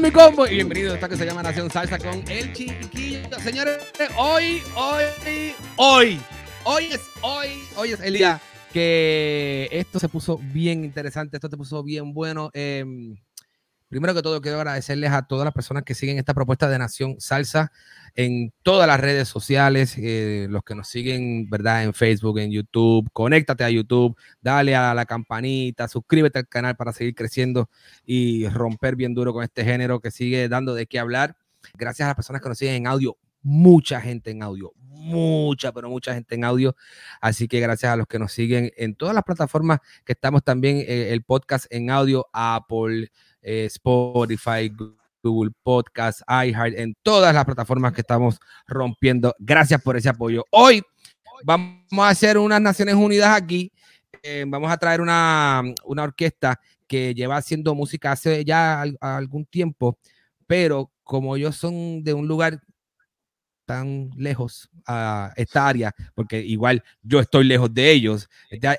Mi combo y bienvenidos a esta que se llama Nación Salsa con el chiquillo. Señores, hoy, hoy, hoy, hoy es hoy, hoy es el día que esto se puso bien interesante, esto se puso bien bueno. Eh, primero que todo, quiero agradecerles a todas las personas que siguen esta propuesta de Nación Salsa en todas las redes sociales, eh, los que nos siguen, ¿verdad? En Facebook, en YouTube, conéctate a YouTube, dale a la campanita, suscríbete al canal para seguir creciendo y romper bien duro con este género que sigue dando de qué hablar. Gracias a las personas que nos siguen en audio, mucha gente en audio, mucha, pero mucha gente en audio. Así que gracias a los que nos siguen en todas las plataformas que estamos también, eh, el podcast en audio, Apple, eh, Spotify, Google Podcast, iHeart, en todas las plataformas que estamos rompiendo. Gracias por ese apoyo. Hoy vamos a hacer unas Naciones Unidas aquí. Eh, vamos a traer una, una, orquesta que lleva haciendo música hace ya al, algún tiempo, pero como ellos son de un lugar tan lejos a esta área, porque igual yo estoy lejos de ellos,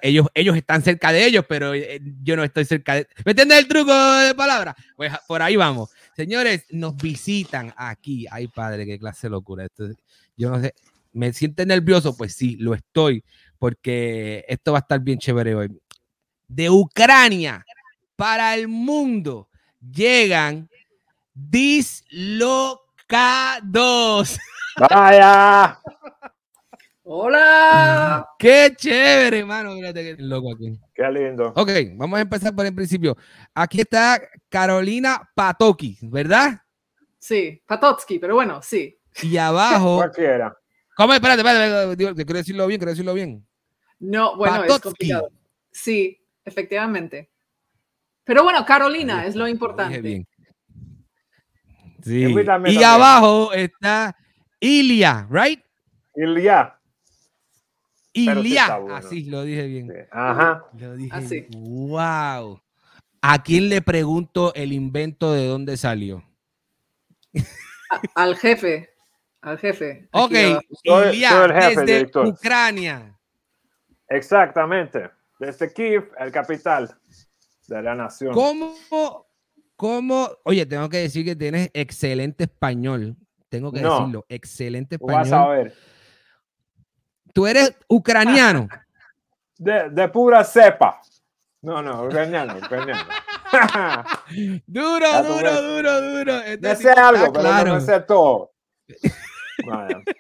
ellos, ellos están cerca de ellos, pero eh, yo no estoy cerca de... ¿Me entiendes el truco de palabra? Pues por ahí vamos. Señores, nos visitan aquí. Ay, padre, qué clase de locura. Esto, yo no sé, ¿me siente nervioso? Pues sí, lo estoy, porque esto va a estar bien chévere hoy. De Ucrania para el mundo llegan dislocados. Vaya. Hola. Qué chévere, hermano. Mírate qué loco aquí. Qué lindo. Ok, vamos a empezar por el principio. Aquí está Carolina Patoki, ¿verdad? Sí, Patotsky, pero bueno, sí. Y abajo. Cualquiera. ¿Cómo? Espérate, espérate, espérate. Quiero decirlo bien, quiero decirlo bien. No, bueno, Patotsky. es complicado. Sí, efectivamente. Pero bueno, Carolina es lo importante. Bien. Sí. Y abajo está Ilia, ¿right? Ilia. Ilia. bueno. Así lo dije bien. Sí. Ajá. Lo dije. Así. Wow. ¿A quién le pregunto el invento de dónde salió? A- al jefe. Al jefe. Ok, Ilia, soy el jefe, desde director. Ucrania. Exactamente. Desde Kiev, el capital de la nación. ¿Cómo, cómo? Oye, tengo que decir que tienes excelente español. Tengo que No. decirlo, excelente Vas a español. ver. Tú eres ucraniano. De, de pura cepa. No, no, ucraniano, ucraniano. duro, duro, duro, duro. Este Me sí sé está algo, pero claro. no me sé todo.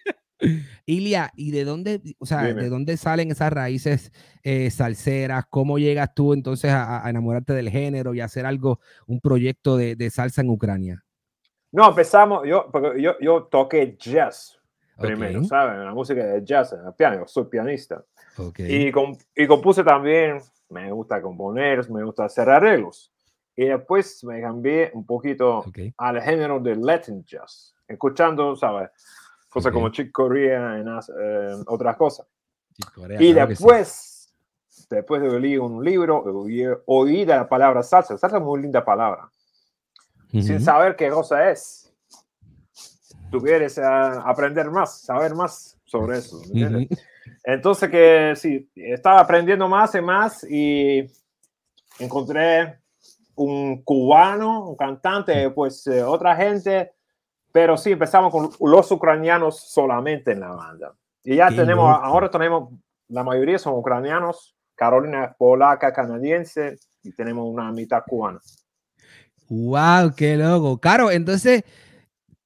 Ilia, ¿y de dónde, o sea, Dime. de dónde salen esas raíces eh, salseras? ¿Cómo llegas tú entonces a, a enamorarte del género y hacer algo, un proyecto de, de salsa en Ucrania? No, empezamos, yo, porque yo, yo toqué jazz primero, Ok. ¿saben? La música de jazz, en el piano, yo soy pianista. Ok. Y, com- y compuse también, me gusta componer, me gusta hacer arreglos. Y después me cambié un poquito al género de Latin jazz, escuchando, ¿sabes? Cosas como Chick Corea y nas- eh, otras cosas. Corea, Y claro que sí. después, después de leer un libro, oí, oí la palabra salsa. Salsa es muy linda palabra. Sin saber qué cosa es. Tú quieres eh, aprender más, saber más sobre eso. Entonces que sí, estaba aprendiendo más y más y encontré un cubano, un cantante, pues eh, otra gente, pero sí, empezamos con los ucranianos solamente en la banda. Y ya Qué tenemos, loco. ahora tenemos, la mayoría son ucranianos Carolina es polaca, canadiense y tenemos una mitad cubana. Wow, qué loco. Caro, entonces,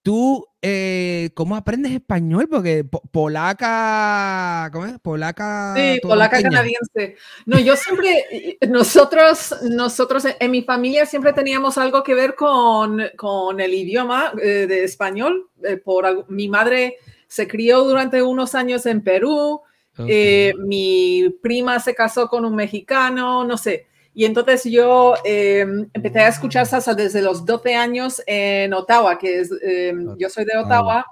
tú, eh, ¿cómo aprendes español? Porque po- polaca, ¿cómo es? Polaca. Sí, polaca canadiense. No, yo siempre, nosotros, nosotros en mi familia siempre teníamos algo que ver con, con el idioma eh, de español. eh, por mi madre se crió durante unos años en Perú. Eh, mi prima se casó con un mexicano, no sé. Y entonces yo eh, empecé a escuchar salsa desde los 12 años en Ottawa, que es, eh, yo soy de Ottawa,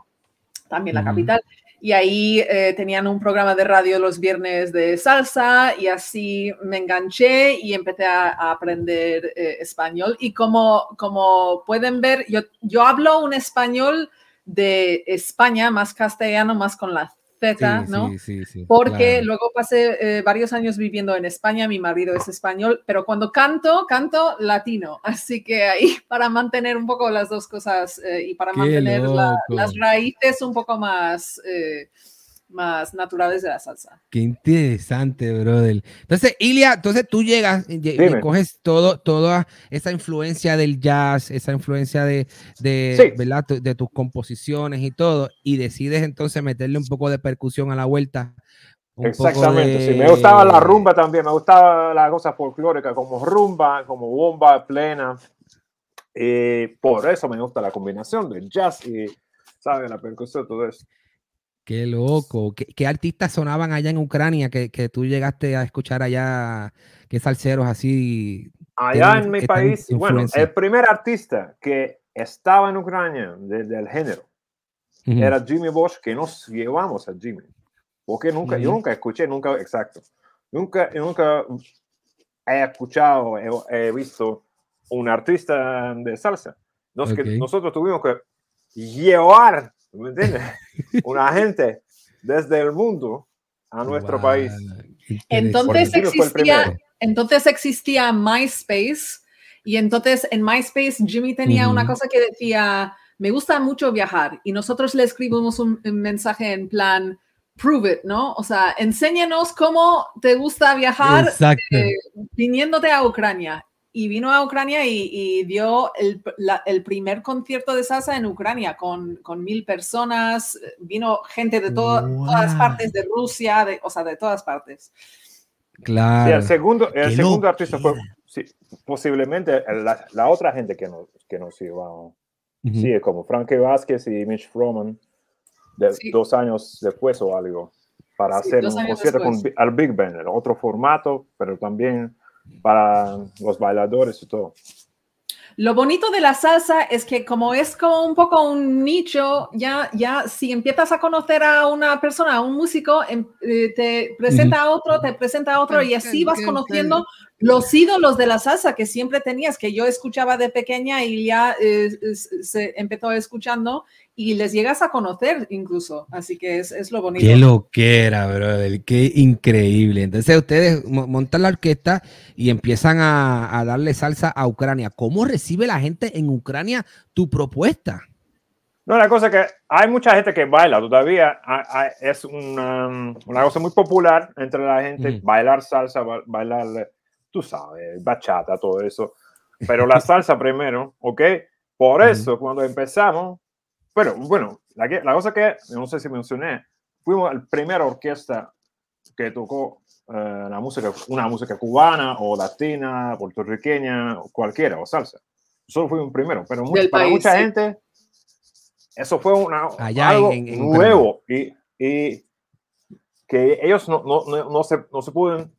también la capital. Y ahí eh, tenían un programa de radio los viernes de salsa y así me enganché y empecé a, a aprender eh, español. Y como, como pueden ver, yo, yo hablo un español de España, más castellano, más con la Z, Sí, ¿no? sí, sí, sí, Porque claro. luego pasé eh, varios años viviendo en España, mi marido es español, pero cuando canto, canto latino. Así que ahí para mantener un poco las dos cosas eh, y para Qué mantener la- las raíces un poco más, eh, más naturales de la salsa. Qué interesante, brother. Entonces, Ilia, entonces tú llegas y, y Dime. coges todo, toda esa influencia del jazz, esa influencia de, de, Sí. ¿verdad? De tus composiciones y todo, y decides entonces meterle un poco de percusión a la vuelta. un Exactamente, de- sí. Me gustaba la rumba también, me gustaba la cosa folclórica como rumba, como bomba plena. Y por eso me gusta la combinación del jazz y, ¿sabes? La percusión, todo eso. Qué loco. ¿Qué, qué artistas sonaban allá en Ucrania que, que tú llegaste a escuchar allá? ¿Qué salseros así? Allá en mi país, bueno, el primer artista que estaba en Ucrania de- del género Ujú. era Jimmy Bosch, que nos llevamos a Jimmy. Porque nunca, yo Ujú. nunca escuché, nunca, exacto, nunca, nunca he escuchado, he, he visto un artista de salsa. Nos, que Ok. nosotros tuvimos que llevar, ¿me entiendes? Una gente desde el mundo a nuestro Wow, país. Entonces existía, entonces existía MySpace y entonces en MySpace Jimmy tenía una cosa que decía, me gusta mucho viajar y nosotros le escribimos un, un mensaje en plan, prove it, ¿no? O sea, enséñanos cómo te gusta viajar eh, viniéndote a Ucrania. Y vino a Ucrania y, y dio el, la- el primer concierto de salsa en Ucrania con, con mil personas. Vino gente de todo- todas Wow. partes de Rusia, de, o sea, de todas partes. Sí, Claro. el segundo, el segundo artista fue sí, posiblemente la, la otra gente que nos, que nos iba. Ujú. Sí, como Frankie Vázquez y Mitch Froman, de- Sí. dos años después o algo, para Sí, hacer un concierto con, al Big Band, el otro formato, pero también para los bailadores y todo. Lo bonito de la salsa es que como es como un poco un nicho, ya, ya si empiezas a conocer a una persona, a un músico, em- eh, te presenta a otro, te presenta a otro y así vas conociendo los ídolos de la salsa que siempre tenías, que yo escuchaba de pequeña y ya eh, es- se empezó escuchando y les llegas a conocer incluso. Así que es, es lo bonito. Qué loquera, brother. Qué increíble. Entonces ustedes mo- montan la orquesta y empiezan a, a darle salsa a Ucrania. ¿Cómo recibe la gente en Ucrania tu propuesta? No, la cosa que hay mucha gente que baila todavía, hay- hay- es una, una cosa muy popular entre la gente, bailar salsa, ba- bailar, tú sabes, bachata, todo eso. Pero la salsa primero, ¿ok? Por eso, cuando empezamos, pero bueno, la, que- la cosa que, no sé si mencioné, fuimos la primera orquesta que tocó eh, la música, una música cubana o latina, puertorriqueña, o cualquiera, o salsa. Solo fuimos primero, pero para país, mucha sí. gente eso fue una, Allá algo en- en nuevo y, y que ellos no, no, no, no se, no se pueden...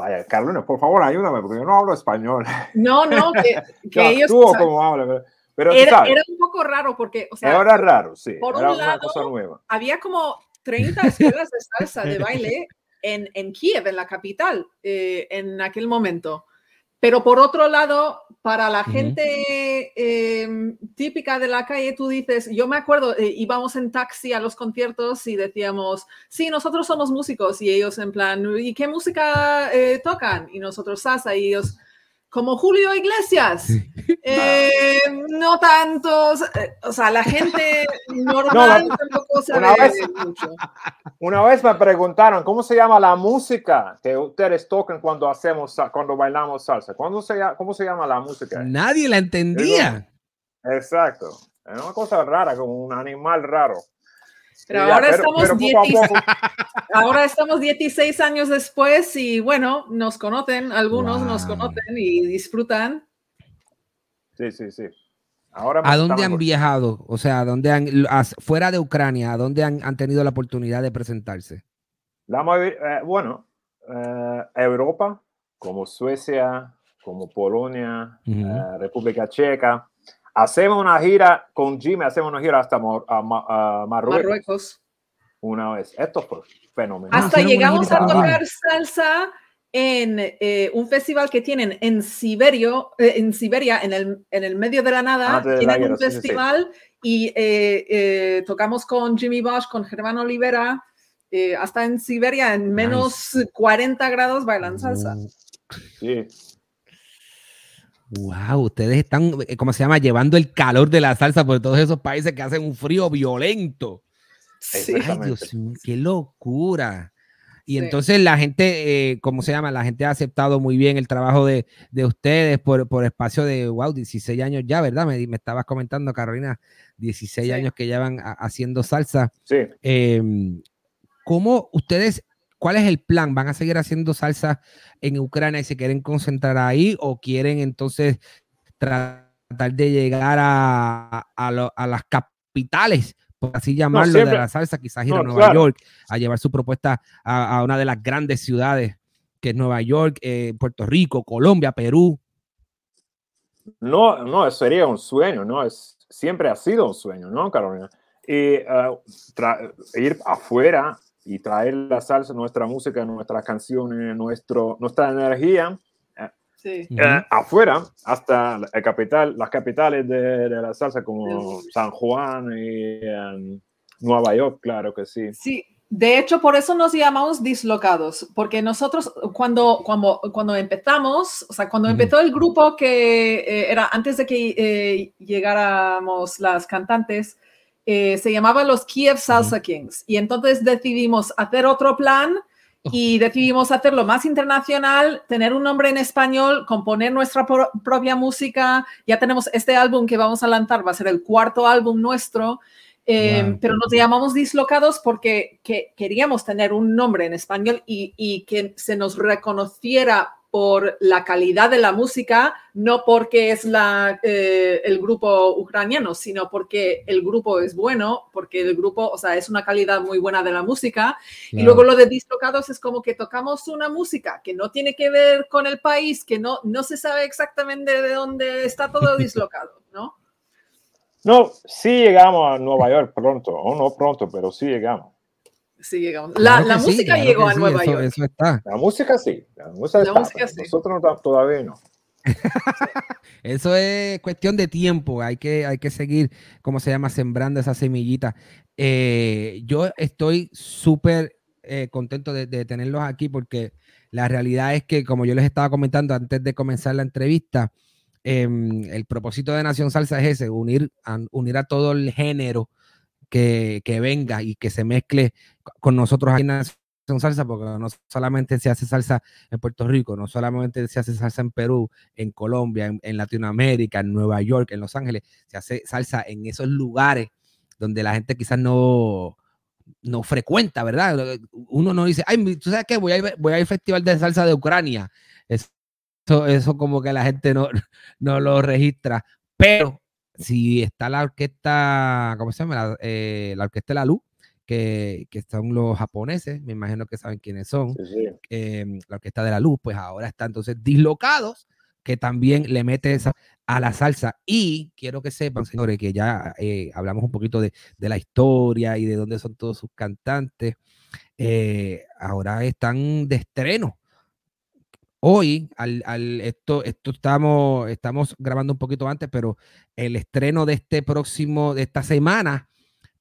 Vaya, Carolina, por favor, ayúdame, porque yo no hablo español. No, no, que, que ellos... actúo o sea, como hablo, pero, pero tú era, sabes, era un poco raro porque, o sea, era raro, sí, por era un una lado, cosa nueva. había como 30 escuelas de salsa de baile en, en Kiev, en la capital, eh, en aquel momento. Pero por otro lado, para la gente eh, típica de la calle, tú dices, yo me acuerdo, eh, íbamos en taxi a los conciertos y decíamos, sí, nosotros somos músicos y ellos en plan, ¿y qué música eh, tocan? Y nosotros salsa y ellos, como Julio Iglesias. Eh, no tantos, eh, o sea, la gente normal No, tampoco sabe una vez- mucho. Una vez me preguntaron cómo se llama la música que ustedes tocan cuando hacemos, cuando bailamos salsa. ¿Cuándo se, lla- ¿Cómo se llama la música? Nadie la entendía. Exacto. Es una cosa rara, como un animal raro. Pero ya, ahora estamos pero poco a 16 poco- Ahora estamos 16 años después y bueno, nos conocen, algunos nos conocen y disfrutan. Sí, sí, sí. Ahora ¿A dónde han viajado? O sea, ¿a dónde han, fuera de Ucrania, ¿a dónde han, han tenido la oportunidad de presentarse? La mayoría- eh, bueno, eh, Europa, como Suecia, como Polonia, eh, República Checa. Hacemos una gira con Jimmy, hacemos una gira hasta Mar- a Ma- a Marruecos, Marruecos. una vez. Esto fue fenomenal. Hasta hicieron una llegamos a tocar salsa en eh, un festival que tienen en Siberio, eh, en Siberia, en el, en el medio de la nada. Antes de la tienen guerra, un sí, sí, sí. festival y eh, eh, tocamos con Jimmy Bosch, con Germán Olivera, eh, hasta en Siberia, en menos 40 grados bailan salsa. Sí. Wow, ustedes están, eh, ¿cómo se llama? Llevando el calor de la salsa por todos esos países que hacen un frío violento. Sí. Ay. Dios mío, qué locura. Y Sí. entonces la gente, eh, ¿cómo se llama? La gente ha aceptado muy bien el trabajo de, de ustedes por, por espacio de, wow, 16 años ya, ¿verdad? Me, me estabas comentando, Carolina, 16 Sí. años que llevan ha- haciendo salsa. Sí. Eh, ¿Cómo ustedes, cuál es el plan? ¿Van a seguir haciendo salsa en Ucrania y se quieren concentrar ahí o quieren entonces tratar de llegar a, a lo- a las capitales, por así llamarlo, de la salsa, quizás ir a Nueva claro. York a llevar su propuesta a, a una de las grandes ciudades que es Nueva York, eh, Puerto Rico, Colombia, Perú? No, no, sería un sueño, ¿no? Es, siempre ha sido un sueño, ¿no, Carolina? Y tra- ir afuera y traer la salsa, nuestra música, nuestras canciones, nuestro, nuestra energía Sí. Ujú. eh, afuera hasta la capital, las capitales de, de la salsa como San Juan y em, Nueva York, claro que sí. Sí, de hecho, por eso nos llamamos dislocados, porque nosotros cuando, cuando, cuando empezamos, o sea, cuando Ujú. empezó el grupo que eh, era antes de que eh, llegáramos las cantantes, eh, se llamaba los Kiev Salsa Kings. Y entonces decidimos hacer otro plan y decidimos hacerlo más internacional, tener un nombre en español, componer nuestra pro- propia música. Ya tenemos este álbum que vamos a lanzar, va a ser el cuarto álbum nuestro. Eh, Wow. Pero nos llamamos dislocados porque que queríamos tener un nombre en español y, y que se nos reconociera por la calidad de la música, no porque es la, eh, el grupo ucraniano, sino porque el grupo es bueno, porque el grupo, o sea, es una calidad muy buena de la música. Y luego lo de dislocados es como que tocamos una música que no tiene que ver con el país, que no, no se sabe exactamente de dónde está todo dislocado, ¿no? No, sí llegamos a Nueva York pronto, o no pronto, pero sí llegamos. Sí, llegamos. Claro La, sí, música claro llegó a sí, Nueva eso- York. Eso está. La música sí, la música La está, música pero sí. nosotros no- todavía no. Eso es cuestión de tiempo. Hay que, hay que seguir, ¿cómo se llama? Sembrando esa semillita. Eh, yo estoy súper eh, contento de, de tenerlos aquí porque la realidad es que, como yo les estaba comentando antes de comenzar la entrevista, em, el propósito de Nación Salsa es ese, unir a, unir a todo el género que, venga y que se mezcle con nosotros aquí en Nación Salsa, porque no solamente se hace salsa en Puerto Rico, no solamente se hace salsa en Perú, en Colombia, en, en Latinoamérica, en Nueva York, en Los Ángeles, se hace salsa en esos lugares donde la gente quizás no, no frecuenta, ¿verdad? Uno no dice, ay, ¿tú sabes qué? Voy a ir, voy a ir al Festival de Salsa de Ucrania. Eso, eso como que la gente no, no lo registra. Pero si está la orquesta, ¿cómo se llama? La, eh, la orquesta de la luz, que, que son los japoneses, me imagino que saben quiénes son Sí, sí. eh, la Orquesta de la Luz, pues ahora está entonces dislocados, que también le mete esa a la salsa. Y quiero que sepan, señores, que ya eh, hablamos un poquito de, de la historia y de dónde son todos sus cantantes. eh, ahora están de estreno. Hoy, al, al- esto, esto estamos, estamos grabando un poquito antes, pero el estreno de este próximo, de esta semana,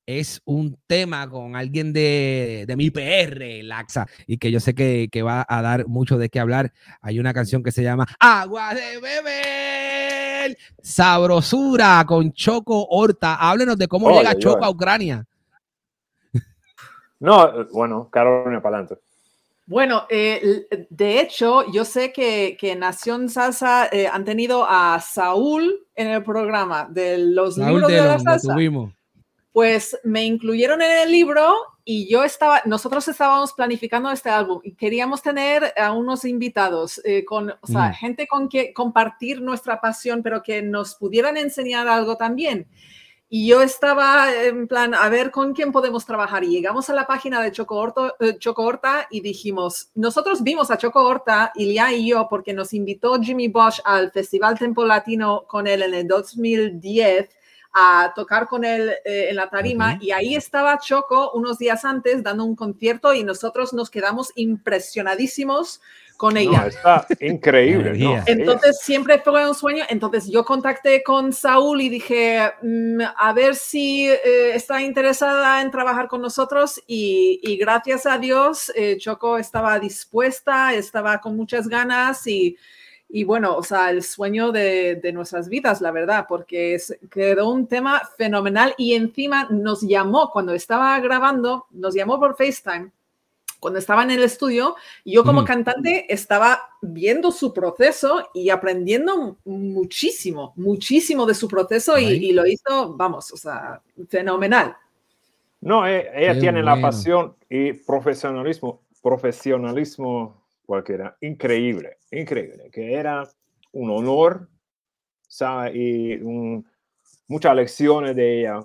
es un tema con alguien de, de mi PR, Laxa, y que yo sé que, que, va a dar mucho de qué hablar. Hay una canción que se llama Agua de beber, sabrosura con Choco Horta. Háblenos de cómo llega Choco a Ucrania. No, bueno, Carolina para adelante. Bueno, eh, de hecho, yo sé que, que Nación Salsa eh, han tenido a Saúl en el programa de los libros de, la salsa. Pues me incluyeron en el libro y yo estaba, nosotros estábamos planificando este álbum y queríamos tener a unos invitados, eh, con, o sea, mm. gente con que compartir nuestra pasión, pero que nos pudieran enseñar algo también. Y yo estaba en plan, a ver con quién podemos trabajar. Y llegamos a la página de Choco, Horto, eh, Choco Horta y dijimos, nosotros vimos a Choco Horta, Ilia y yo, porque nos invitó Jimmy Bosch al Festival Tempo Latino con él en el 2010 a tocar con él eh, en la tarima y ahí estaba Choco unos días antes dando un concierto y nosotros nos quedamos impresionadísimo con ella. está increíble. Entonces siempre fue un sueño. Entonces yo contacté con Saúl y dije, mm, a ver si eh, está interesada en trabajar con nosotros y, gracias a Dios eh, Choco estaba dispuesta, estaba con muchas ganas y, y bueno, o sea, el sueño de, de, nuestras vidas, la verdad, porque es, quedó un tema fenomenal y encima nos llamó cuando estaba grabando, nos llamó por FaceTime cuando estaba en el estudio, yo como cantante estaba viendo su proceso y aprendiendo muchísimo, muchísimo de su proceso y, lo hizo, vamos, o sea, fenomenal. No, e, ella, tiene la pasión y profesionalismo, profesionalismo cualquiera, increíble, increíble, que era un honor, ¿sabe? Y muchas lecciones de ella,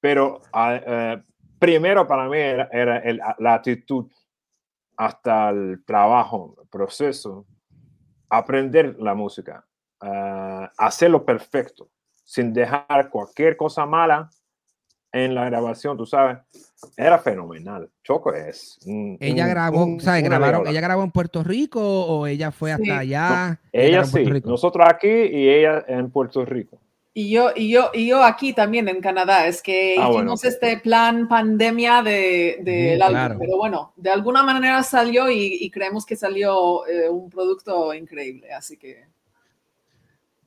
pero eh, primero para mí era, era la actitud hasta el trabajo, el proceso, aprender la música, uh, hacerlo perfecto, sin dejar cualquier cosa mala en la grabación, tú sabes, era fenomenal. Choco es. ella grabó, ¿sabes? Grabaron, ella grabó en Puerto Rico o ella fue hasta allá. ella sí, nosotros aquí y ella en Puerto Rico. Y yo, y yo, y yo aquí también en Canadá, es que ah, hicimos este plan pandemia de, de álbum, pero bueno, de alguna manera salió y, creemos que salió eh, un producto increíble, así que...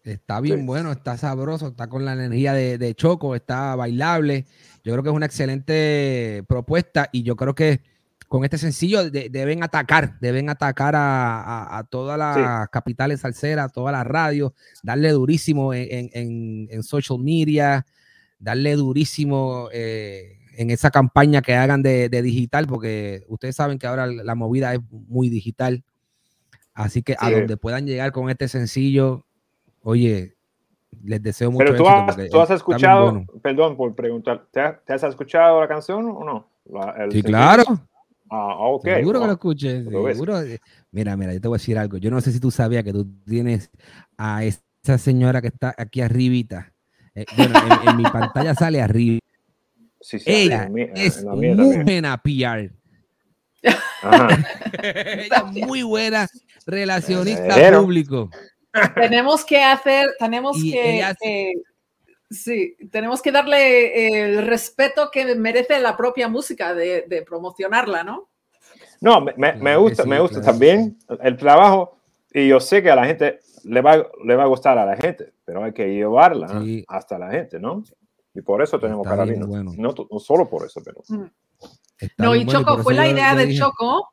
Está bien bueno, está sabroso, está con la energía de, de, Choco, está bailable. Yo creo que es una excelente propuesta y yo creo que con este sencillo deben atacar, deben atacar a, todas las capitales salseras, a todas las radios, darle durísimo en, social media, darle durísimo eh, en esa campaña que hagan de, digital, porque ustedes saben que ahora la movida es muy digital. Así que a donde puedan llegar con este sencillo, oye, les deseo mucho Pero tú, has, ¿tú has escuchado, perdón por preguntar, ¿te, has escuchado la canción o no? sí, claro. Ah, ok. Seguro que lo escuches. Seguro. Mira, mira, yo te voy a decir algo. Yo no sé si tú sabías que tú tienes a esa señora que está aquí arribita. Eh, bueno, en, mi pantalla sale arriba. Sí, sí, Ella es muy buena PR. Ella es muy buena relacionista público. Tenemos que hacer, tenemos que, Sí, tenemos que darle el respeto que merece la propia música de, promocionarla, ¿no? No, me, gusta, me gusta también el trabajo y yo sé que a la gente le va, le va a gustar a la gente, pero hay que llevarla hasta la gente, ¿no? Y por eso tenemos Carolina. No, no, solo por eso, pero... Mm. No, y Choco, fue la idea de Choco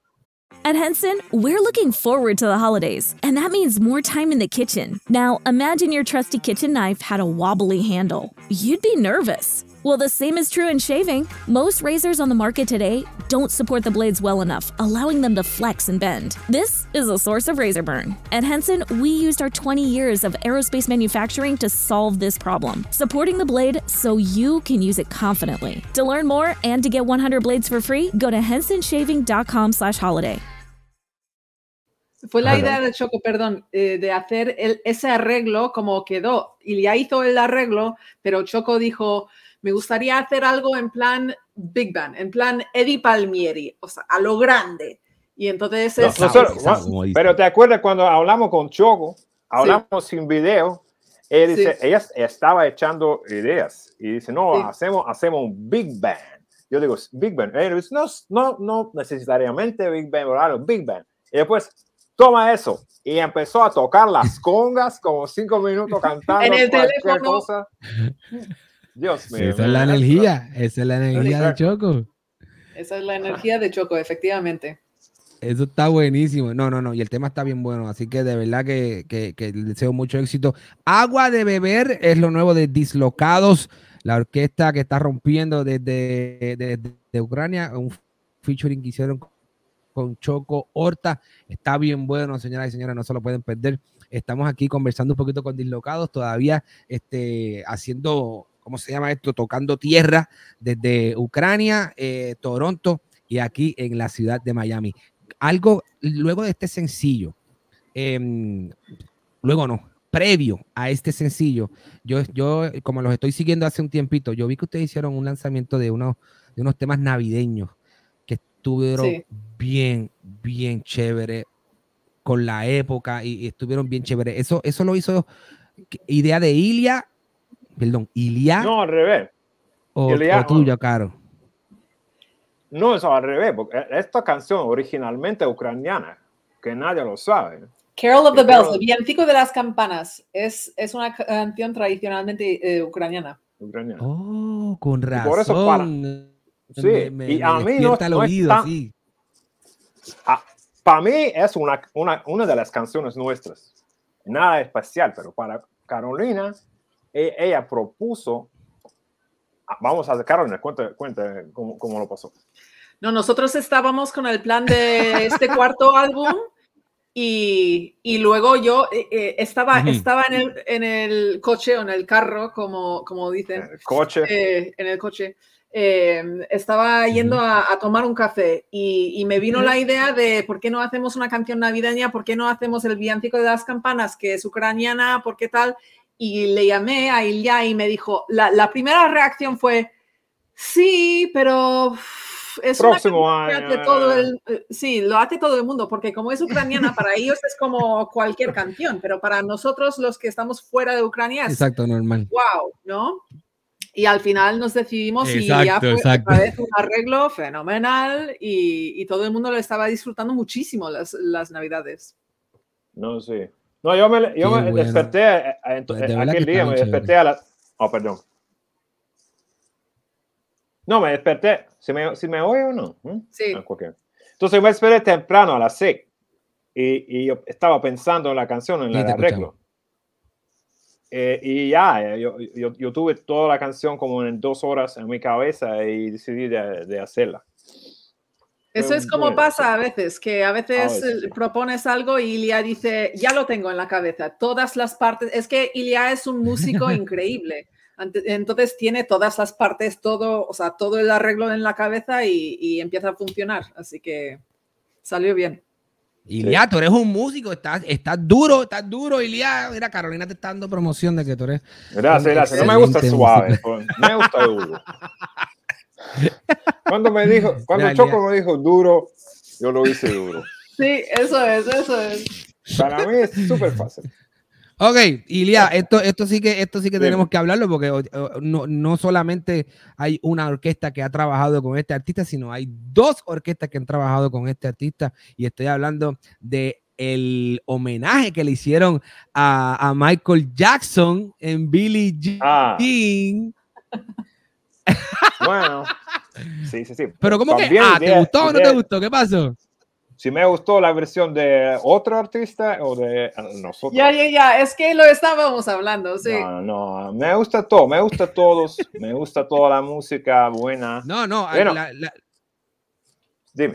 At Henson, we're looking forward to the holidays, and that means more time in the kitchen. Now, imagine your trusty kitchen knife had a wobbly handle. You'd be nervous. Well, the same is true in shaving. Most razors on the market today don't support the blades well enough, allowing them to flex and bend. This is a source of razor burn. At Henson, we used our 20 years of aerospace manufacturing to solve this problem, supporting the blade so you can use it confidently. To learn more and to get 100 blades for free, go to hensonshaving.com/holiday. Fue la idea de Choco, perdón, eh, de hacer el, ese arreglo como quedó. Y ya hizo el arreglo, pero Choco dijo, me gustaría hacer algo en plan Big Bang, en plan Eddie Palmieri, o sea, a lo grande. Y entonces pero te acuerdas cuando hablamos con Choco, hablamos sin video, Ella dice, ella estaba echando ideas y dice, no, Sí. hacemos, hacemos un Big Bang. Yo digo, Big Bang. Ella dice, no, no, no necesariamente Big Bang, pero algo, Big Bang. Y después, toma eso. Y empezó a tocar las congas como cinco minutos cantando En el cualquier teléfono. cosa. Dios mío. Esa es la energía, esa es la energía de. Choco. Esa es la energía de Choco, efectivamente. Eso está buenísimo. No, no, no. Y el tema está bien bueno. Así que de verdad que, que, que deseo mucho éxito. Agua de beber es lo nuevo de Dislocados, la orquesta que está rompiendo desde, desde- de Ucrania. Un featuring que hicieron con Choco Horta. Está bien bueno, señoras y señores. No se lo pueden perder. Estamos aquí conversando un poquito con Dislocados, todavía este, haciendo, ¿cómo se llama esto? Tocando tierra desde Ucrania, eh, Toronto y aquí en la ciudad de Miami algo luego de este sencillo, em, luego no, previo a este sencillo, yo, yo como los estoy siguiendo hace un tiempito, yo vi que ustedes hicieron un lanzamiento de unos, de unos temas navideños que estuvieron Sí. bien, bien chévere con la época y, y estuvieron bien chévere. Eso, eso lo hizo ¿qué- idea de Ilia, perdón, Ilia No, al revés. o, Ilia, o tuya, Caro. No, eso al revés, porque esta canción originalmente ucraniana, que nadie lo sabe. Carol of the Bells, el villancico de las campanas, es, es una canción tradicionalmente eh, ucraniana. ucraniana. Oh, con Y razón. por eso para- Sí, Me- me- y a mí no- no es oído, tan- sí. para mí es una, una, una de las canciones nuestras. Nada especial, pero para Carolina, ella propuso. Vamos a Carolina, cuente, cuente cómo, cómo lo pasó. No, nosotros estábamos con el plan de este cuarto álbum y, y luego yo eh, eh, estaba, Ujú. estaba en, el, en el coche o en el carro, como, como dicen, El coche. eh, en el coche. eh, estaba yendo a, a tomar un café y, y me vino la idea de por qué no hacemos una canción navideña, por qué no hacemos el villancico de las campanas, que es ucraniana, por qué tal. Y le llamé a Ilya y me dijo, la, la primera reacción fue, sí, pero es una Próximo canción que año, hace eh. todo el, eh, sí, lo hace todo el mundo, porque como es ucraniana, para ellos es como cualquier canción, pero para nosotros los que estamos fuera de Ucrania es Exacto, normal. wow, ¿no? Y al final nos decidimos y ya Exacto, fue exacto. otra vez un arreglo fenomenal y, y todo el mundo lo estaba disfrutando muchísimo las, las navidades. No, sí. No, yo me, yo me bueno. desperté eh, Pues de verdad aquel que día, me desperté a las. Oh, perdón. No, me desperté. ¿Si me, si me oye o no? ¿Mm? Sí. Ah. Entonces me desperté temprano a las 6 y, y yo estaba pensando en la canción, en el arreglo. Eh, y ya, eh, yo, yo, yo tuve toda la canción como en dos horas en mi cabeza y decidí de, de hacerla. Eso es como pasa a veces, que a veces A veces, sí. propones algo y Ilia dice, ya lo tengo en la cabeza, todas las partes, es que Ilia es un músico increíble, entonces tiene todas las partes, todo, o sea, todo el arreglo en la cabeza y, y empieza a funcionar, así que salió bien. Ilia, tú eres un músico, estás, estás duro, estás duro, Ilia. Mira, Carolina te está dando promoción de que tú eres. Gracias, gracias. No me gusta suave, pues, me gusta duro. Cuando me dijo, cuando Dale, Choco me dijo duro, yo lo hice duro. Sí, eso es, eso es. Para mí es súper fácil. Ok, Ilia, esto, esto sí que, esto sí que tenemos que hablarlo porque no, no solamente hay una orquesta que ha trabajado con este artista, sino hay dos orquestas que han trabajado con este artista y estoy hablando de el homenaje que le hicieron a, a Michael Jackson en Billie Jean. Ah. Bueno, sí, sí, sí. Pero ¿cómo que? También Ah, ¿te gustó o no te gustó? ¿Qué pasó? Si me gustó la versión de otro artista o de ah, nosotros. Ya, ya, ya, es que lo estábamos hablando, sí. No, no, me gusta todo, me gusta todos, me gusta toda la música buena. No, no, Bueno. la- la- Dime.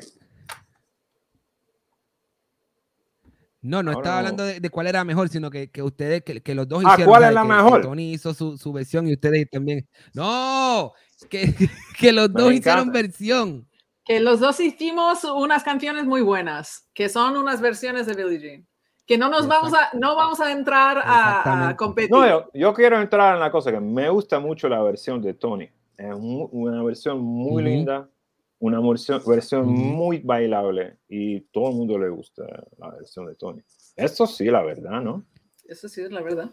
No, no Ahora estaba no. hablando de, de cuál era mejor, sino que, que ustedes, que, que los dos Ah, hicieron. ¿cuál es la que- que mejor? Tony hizo su, su versión y ustedes también. No, que, que los Me dos hicieron encanta. versión. Que los dos hicimos unas canciones muy buenas, que son unas versiones de Billie Jean. Que no nos vamos a, no vamos a entrar a, a competir. No, yo, yo quiero entrar en la cosa que me gusta mucho la versión de Tony. Es mu- una versión muy Ujú. linda, una versión, muy bailable y todo el mundo le gusta la versión de Tony. Eso sí, la verdad, ¿no? Eso sí es la verdad.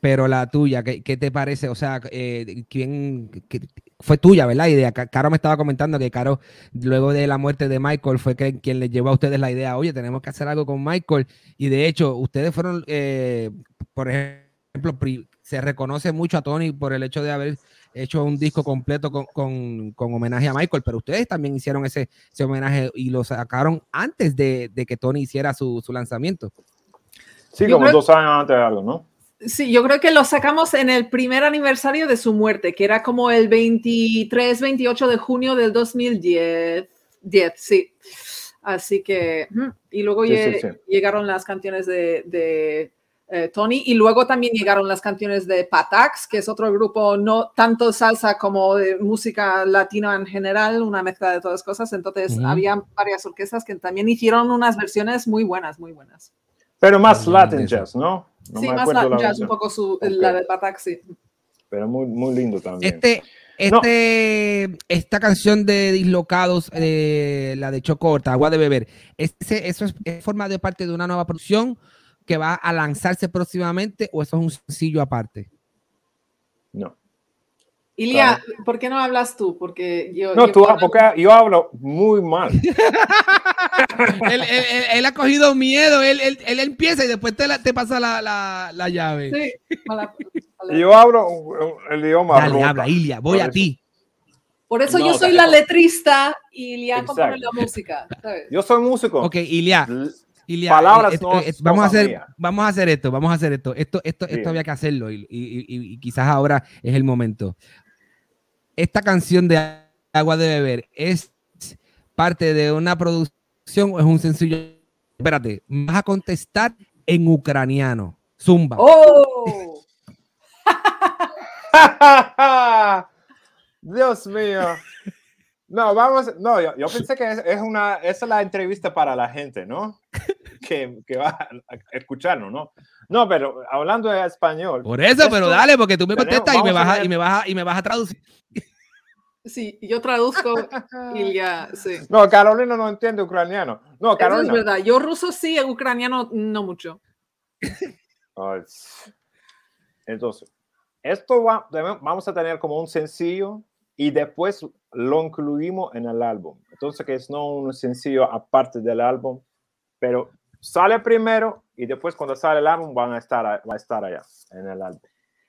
pero la tuya, ¿qué, qué te parece? O sea, eh, ¿quién qué- fue tuya, verdad? La idea. Ca- Caro me estaba comentando que Caro, luego de la muerte de Michael, fue que, quien le llevó a ustedes la idea, oye, tenemos que hacer algo con Michael. Y de hecho, ustedes fueron, eh, por ejemplo, pri- se reconoce mucho a Tony por el hecho de haber hecho un disco completo con, con- con homenaje a Michael, pero ustedes también hicieron ese, ese homenaje y lo sacaron antes de, de que Tony hiciera su, su lanzamiento. Sí, Yo como creo- dos años antes de algo, ¿no? Sí, yo creo que lo sacamos en el primer aniversario de su muerte, que era como el 23, 28 de junio del 2010. 10, sí. Así que, y luego Sí, lle- sí, sí. llegaron las canciones de, de, eh, Tony y luego también llegaron las canciones de Patax, que es otro grupo no tanto salsa como de música latina en general, una mezcla de todas cosas. Entonces, Ujú. había varias orquestas que también hicieron unas versiones muy buenas, muy buenas. Pero más Mm, Latin jazz, ¿no? No sí, más Latin la jazz, un poco su, Ok. la de Patax, sí. Pero muy, muy lindo también. Este, No. este, esta canción de Dislocados, eh, la de Chocorta, Agua de Beber, ese, ¿eso es, es forma de parte de una nueva producción que va a lanzarse próximamente o eso es un sencillo aparte? No. Ilia, ¿por qué no hablas tú? Porque yo. No, yo tú, porque yo hablo muy mal. él, él- él- él ha cogido miedo, él, él- él empieza y después te, la- te pasa la, la- la llave. Sí, mala- mala- Yo hablo el idioma. Dale, roca. habla, Ilia, voy Por a eso. ti. Por eso No, yo soy la letrista y Ilia compone la música. ¿sabes? Yo soy músico. Ok, Ilia. Ilia, Palabras eh, eh, no eh, vamos a hacer, vamos a hacer esto, vamos a hacer esto. Esto, esto, Sí. esto había que hacerlo y, y- y- y quizás ahora es el momento. Esta canción de Agua de Beber es parte de una producción o es un sencillo. Espérate, vas a contestar en ucraniano. Zumba. ¡Oh! Dios mío. No, vamos, no, yo, yo pensé que es, es una, esa es la entrevista para la gente, ¿no? Que, que va a escucharnos, ¿no? No, pero hablando de español. Por eso, pero dale, porque tú me contestas y me, vas a, ver- y, me vas a, y me vas a traducir. Sí, yo traduzco Ilia, sí. No, Carolina no entiende ucraniano. No, Eso es Carolina. verdad. Yo ruso sí, ucraniano no mucho. Entonces, esto va, vamos a tener como un sencillo y después lo incluimos en el álbum. Entonces, que es no un sencillo aparte del álbum, pero sale primero y después cuando sale el álbum van a estar, va a estar allá en el álbum.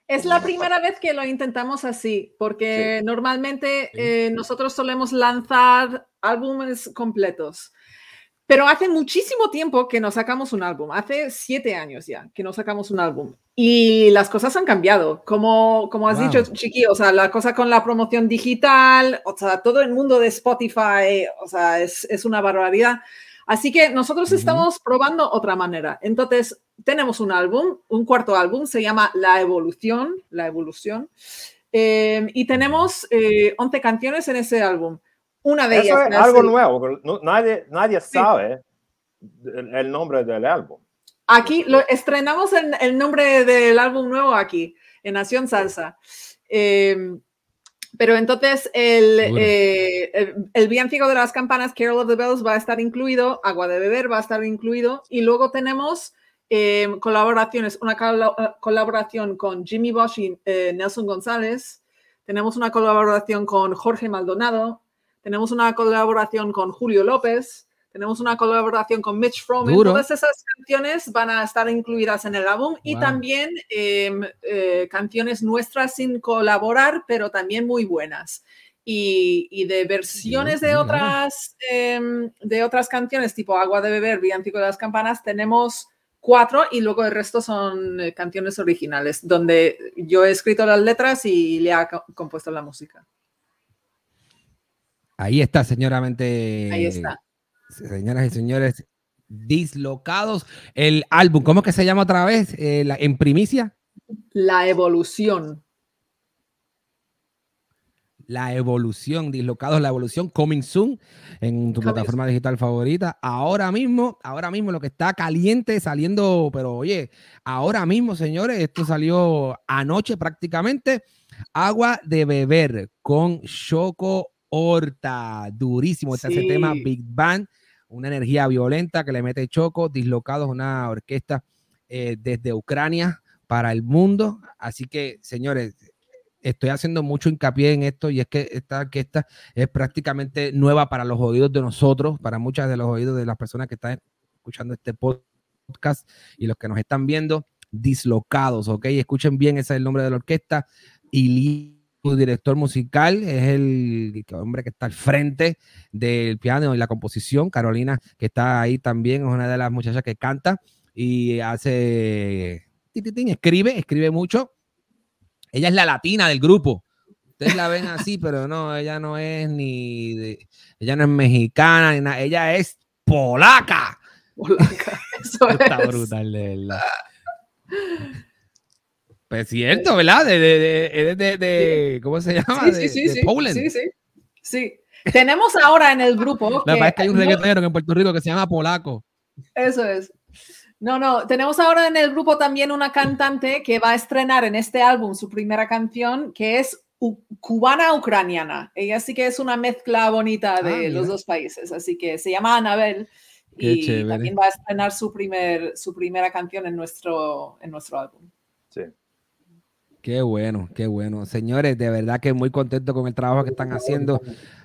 Es la primera vez que lo intentamos así, porque normalmente eh, nosotros solemos lanzar álbumes completos. Pero hace muchísimo tiempo que no sacamos un álbum, hace siete años ya que no sacamos un álbum. Y las cosas han cambiado, como, como has Wow. dicho, Chiqui, o sea, la cosa con la promoción digital, o sea, todo el mundo de Spotify, o sea, es, es una barbaridad. Así que nosotros Ujú. estamos probando otra manera. Entonces, tenemos un álbum, un cuarto álbum, se llama La Evolución, La Evolución, eh, y tenemos eh, 11 canciones en ese álbum. Una de Eso ellas es algo nuevo, no- nadie, nadie sabe el, el nombre del álbum. Aquí lo estrenamos en el nombre del álbum nuevo aquí, en Nación Salsa. Eh, pero entonces el, eh, el, el villancico de las campanas, Carol of the Bells, va a estar incluido, Agua de Beber va a estar incluido, y luego tenemos eh, colaboraciones, una eh, colaboración con Jimmy Bosch y eh, Nelson González, tenemos una colaboración con Jorge Maldonado, tenemos una colaboración con Julio López, tenemos una colaboración con Mitch Froman. Duro. Todas esas canciones van a estar incluidas en el álbum y Wow. también em, eh, canciones nuestras sin colaborar, pero también muy buenas. Y, y de versiones de otras, em, de otras canciones, tipo Agua de Beber, Villancico de las Campanas, tenemos cuatro y luego el resto son eh, canciones originales, donde yo he escrito las letras y le ha co- compuesto la música. Ahí está, señoramente. Ahí está. Señoras y señores, dislocados. El álbum, ¿cómo es que se llama otra vez? Eh, la- en primicia. La evolución. La evolución, dislocados, la evolución, coming soon en tu Coming plataforma digital favorita. Ahora mismo, ahora mismo lo que está caliente saliendo, pero oye, ahora mismo, señores, esto salió anoche prácticamente. Agua de beber con Choco Horta, durísimo. Está ese Sí. tema Big Bang, una energía violenta que le mete Choco, dislocados, una orquesta eh, desde Ucrania para el mundo. Así que, señores, estoy haciendo mucho hincapié en esto y es que esta orquesta es prácticamente nueva para los oídos de nosotros, para muchas de los oídos de las personas que están escuchando este podcast y los que nos están viendo, dislocados, ¿ok? Escuchen bien, ese es el nombre de la orquesta. Y su director musical es el hombre que está al frente del piano y la composición. Carolina, que está ahí también, es una de las muchachas que canta y hace, escribe, escribe mucho ella es la latina del grupo. Ustedes la ven así, pero no, ella no es ni de, ella no es mexicana ni nada, ella es polaca. Polaca, eso Está es. brutal, de verdad. Pues cierto, ¿verdad? De, de, de, de, ¿cómo se llama? Sí, sí, sí, Poland. sí, sí, sí. Tenemos ahora en el grupo. Lo que pasa es que hay un no- reggaetonero en Puerto Rico que se llama Polaco. Eso es. No, no, tenemos ahora en el grupo también una cantante que va a estrenar en este álbum su primera canción, que es u- cubana ucraniana. Ella sí que es una mezcla bonita de Ah, los dos países, así que se llama Anabel Qué y chévere. también va a estrenar su, primer, su primera canción en nuestro, en nuestro álbum. Qué bueno, qué bueno. Señores, de verdad que muy contento con el trabajo que están haciendo.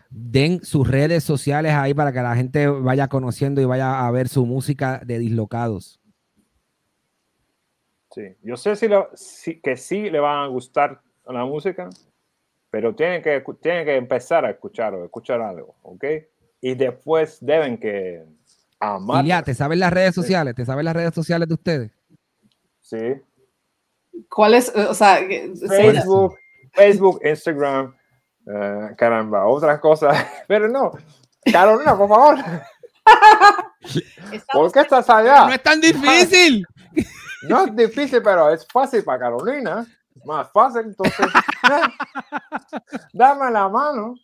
Den sus redes sociales ahí para que la gente vaya conociendo y vaya a ver su música de Dislocados. Sí, yo sé si lo, si- que sí le van a gustar la música, pero tienen que, tienen que empezar a escuchar o escuchar algo, ¿ok? Y después deben que amar. Ilia, ¿te sabes las redes sociales? ¿Te sabes las redes sociales de ustedes? Sí. ¿Cuál es? eh, O sea, Facebook, Facebook, Instagram, eh, caramba, otras cosas. Pero no, Carolina, por favor, ¿por qué estás allá? No es tan difícil. No es difícil, pero es fácil para Carolina. Más fácil, entonces. Dame la mano.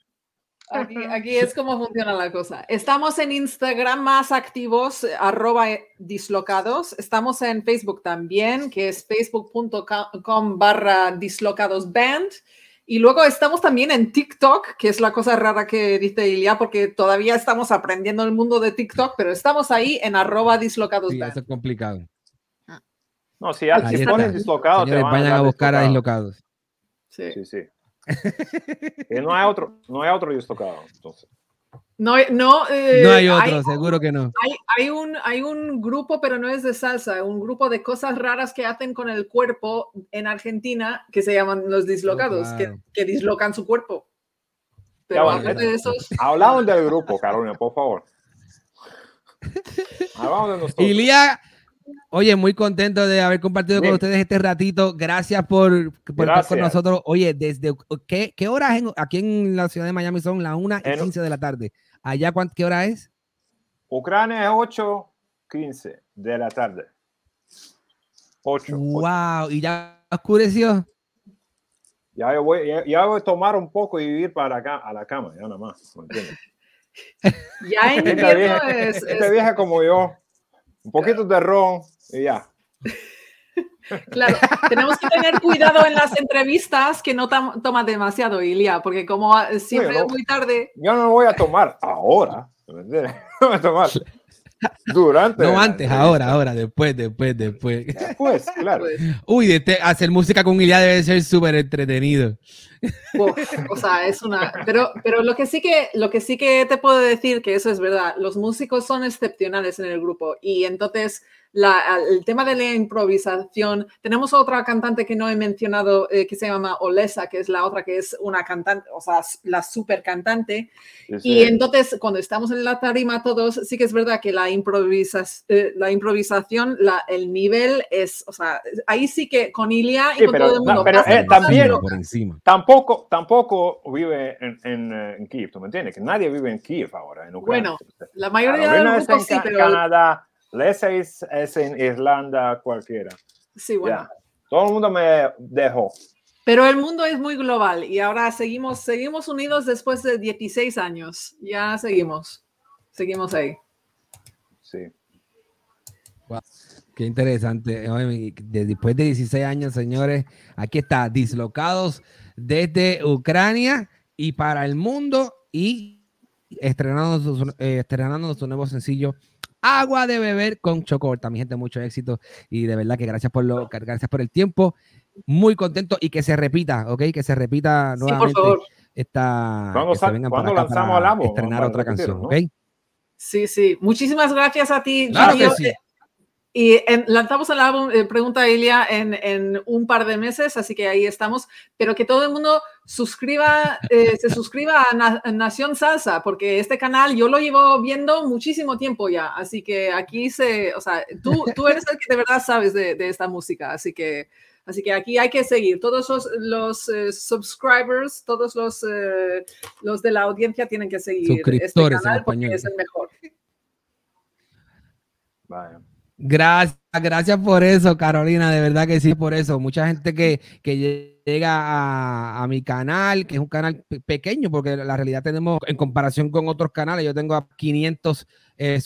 Aquí, aquí es como funciona la cosa. Estamos en Instagram más activos, eh, arroba eh, dislocados. Estamos en Facebook también, que es facebook.com barra dislocados band. Y luego estamos también en TikTok, que es la cosa rara que dice Ilia, porque todavía estamos aprendiendo el mundo de TikTok, pero estamos ahí en arroba dislocados Sí, eso es complicado. No, si, si pones dislocado, te van vayan a buscar a dislocado. Dislocados. Sí. Sí, sí. Y no hay otro, no hay otro dislocado, entonces. No, hay- no, eh, No hay otro, hay- seguro que no. Hay, hay un, hay un grupo, pero no es de salsa, un grupo de cosas raras que hacen con el cuerpo en Argentina que se llaman los dislocados, Oh, que, claro. que dislocan su cuerpo. Pero Ya, bueno, de esos, Hablamos del grupo, Carolina, por favor. Hablamos de nosotros. Ilia, oye, muy contento de haber compartido con ustedes este ratito. Gracias por, por estar con nosotros. Oye, desde ¿qué, qué horas en- aquí en la ciudad de Miami son las 1 y En- 15 de la tarde? ¿Allá qué hora es? Ucrania es 8.15 de la tarde. 8. Wow, y ya oscureció. Ya, yo voy, ya, ya voy a tomar un poco y ir para acá, a la cama, ya nada más. ¿me entiendes? ya en Esta vieja, es, esta es- vieja como yo, un poquito de ron y ya. claro, tenemos que tener cuidado en las entrevistas que no toma demasiado, Ilia, porque como ah, siempre Bueno. es muy tarde, Yo no voy a tomar ahora, ¿me entiendes? No voy a tomar durante. No antes, ahora, ahora, después, después, después. Después, claro. Uy, este, hacer música con Ilia debe ser súper entretenido. Uf, o sea, es una. Pero, pero lo que sí que lo que sí que te puedo decir que eso es verdad. Los músicos son excepcionales en el grupo y entonces la- el tema de la improvisación. Tenemos otra cantante que no he mencionado eh, que se llama Olesa, que es la otra que es una cantante, o sea, la super cantante. Sí, Y sí. entonces, cuando estamos en la tarima todos, sí que es verdad que la, improvisas, eh, la improvisación, la, el nivel es, o sea, ahí sí que con Ilia y Sí, con pero- todo el mundo. pero, eh, también- locas. Tampoco, tampoco vive en, en, eh, en Kiev, ¿tú me entiendes? Que nadie vive en Kiev ahora, en Ucrania. Bueno, La mayoría Carolina del está grupo en sí, Ca- pero Canadá, Lesa es, es en Irlanda, cualquiera. sí, bueno. Ya. Todo el mundo me dejó. Pero el mundo es muy global y ahora seguimos, seguimos unidos después de 16 años. Ya seguimos, seguimos ahí. Sí. Qué interesante. De- después de 16 años, señores, aquí está, dislocados desde Ucrania y para el mundo y estrenando su, eh, estrenando su nuevo sencillo agua de beber con Chocorta. Mi gente, mucho éxito y de verdad que gracias por, lo, gracias por el tiempo. Muy contento y que se repita, ¿ok? Que se repita Sí, por nuevamente favor. esta. ¿Cuándo que se sal- vengan cuándo lanzamos para? Estrenar otra canción, ¿no? ¿ok? Sí, sí. Muchísimas gracias a ti, Claro sí. Eh, Y en- lanzamos el álbum, eh, pregunta Ilia, en, en un par de meses, así que ahí estamos. Pero que todo el mundo suscriba, eh, se suscriba a, Na- a Nación Salsa, porque este canal yo lo llevo viendo muchísimo tiempo ya. Así que aquí se, o sea, tú, tú eres el que de verdad sabes de, de esta música, así que, así que aquí hay que seguir. Todos los, los eh, subscribers, todos los, eh, los de la audiencia tienen que seguir este canal porque español. es el mejor. Vaya. Gracias, gracias por eso, Carolina, de verdad que sí, por eso. Mucha gente que, que llega a, a mi canal, que es un canal pe- pequeño, porque la realidad tenemos, en comparación con otros canales, yo tengo a 500 eh,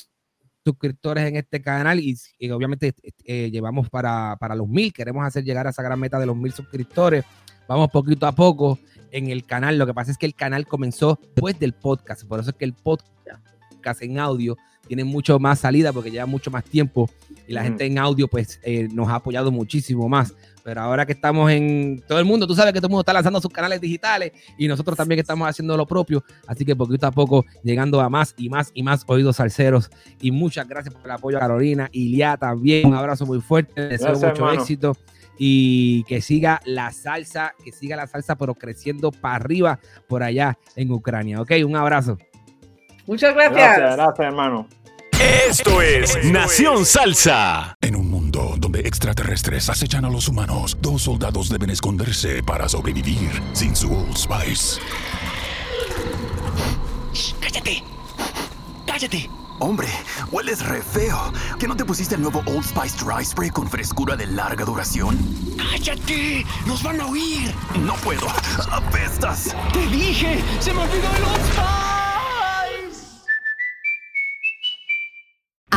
suscriptores en este canal y, obviamente eh, llevamos para, para los mil, queremos hacer llegar a esa gran meta de los mil suscriptores. Vamos poquito a poco en el canal. Lo que pasa es que el canal comenzó después del podcast, por eso es que el podcast en audio tiene mucho más salida porque lleva mucho más tiempo y la gente en audio pues eh, nos ha apoyado muchísimo más. Pero ahora que estamos en todo el mundo, tú sabes que todo el mundo está lanzando sus canales digitales y nosotros también que estamos haciendo lo propio. Así que poquito a poco llegando a más y más y más oídos salseros. Y muchas gracias por el apoyo a Carolina y Lía también. Un abrazo muy fuerte. Deseo Gracias, mucho hermano. éxito y que siga la salsa, que siga la salsa, pero creciendo para arriba por allá en Ucrania. Ok, un abrazo. Muchas gracias. Gracias, gracias, hermano. Esto es Nación Salsa. En un mundo donde extraterrestres acechan a los humanos, dos soldados deben esconderse para sobrevivir sin su Old Spice. ¡Cállate! ¡Cállate! Hombre, hueles re feo. ¿Que no te pusiste el nuevo Old Spice Dry Spray con frescura de larga duración? ¡Cállate! ¡Nos van a oír! No puedo. Apestas. ¡Te dije! ¡Se me olvidó el Old Spice!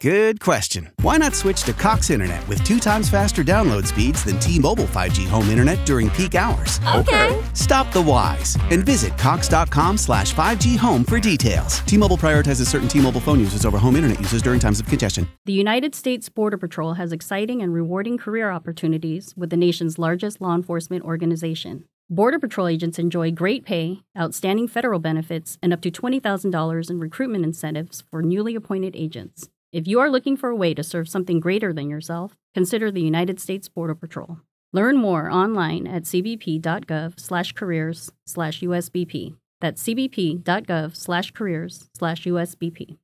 Good question. Why not switch to Cox Internet with two times faster download speeds than T-Mobile 5G home internet during peak hours? Okay. Stop the whys and visit cox.com slash 5G home for details. T-Mobile prioritizes certain T-Mobile phone users over home internet users during times of congestion. The United States Border Patrol has exciting and rewarding career opportunities with the nation's largest law enforcement organization. Border Patrol agents enjoy great pay, outstanding federal benefits, and up to $20,000 in recruitment incentives for newly appointed agents. If you are looking for a way to serve something greater than yourself, consider the United States Border Patrol. Learn more online at cbp.gov/careers/usbp. That's cbp.gov/careers/usbp.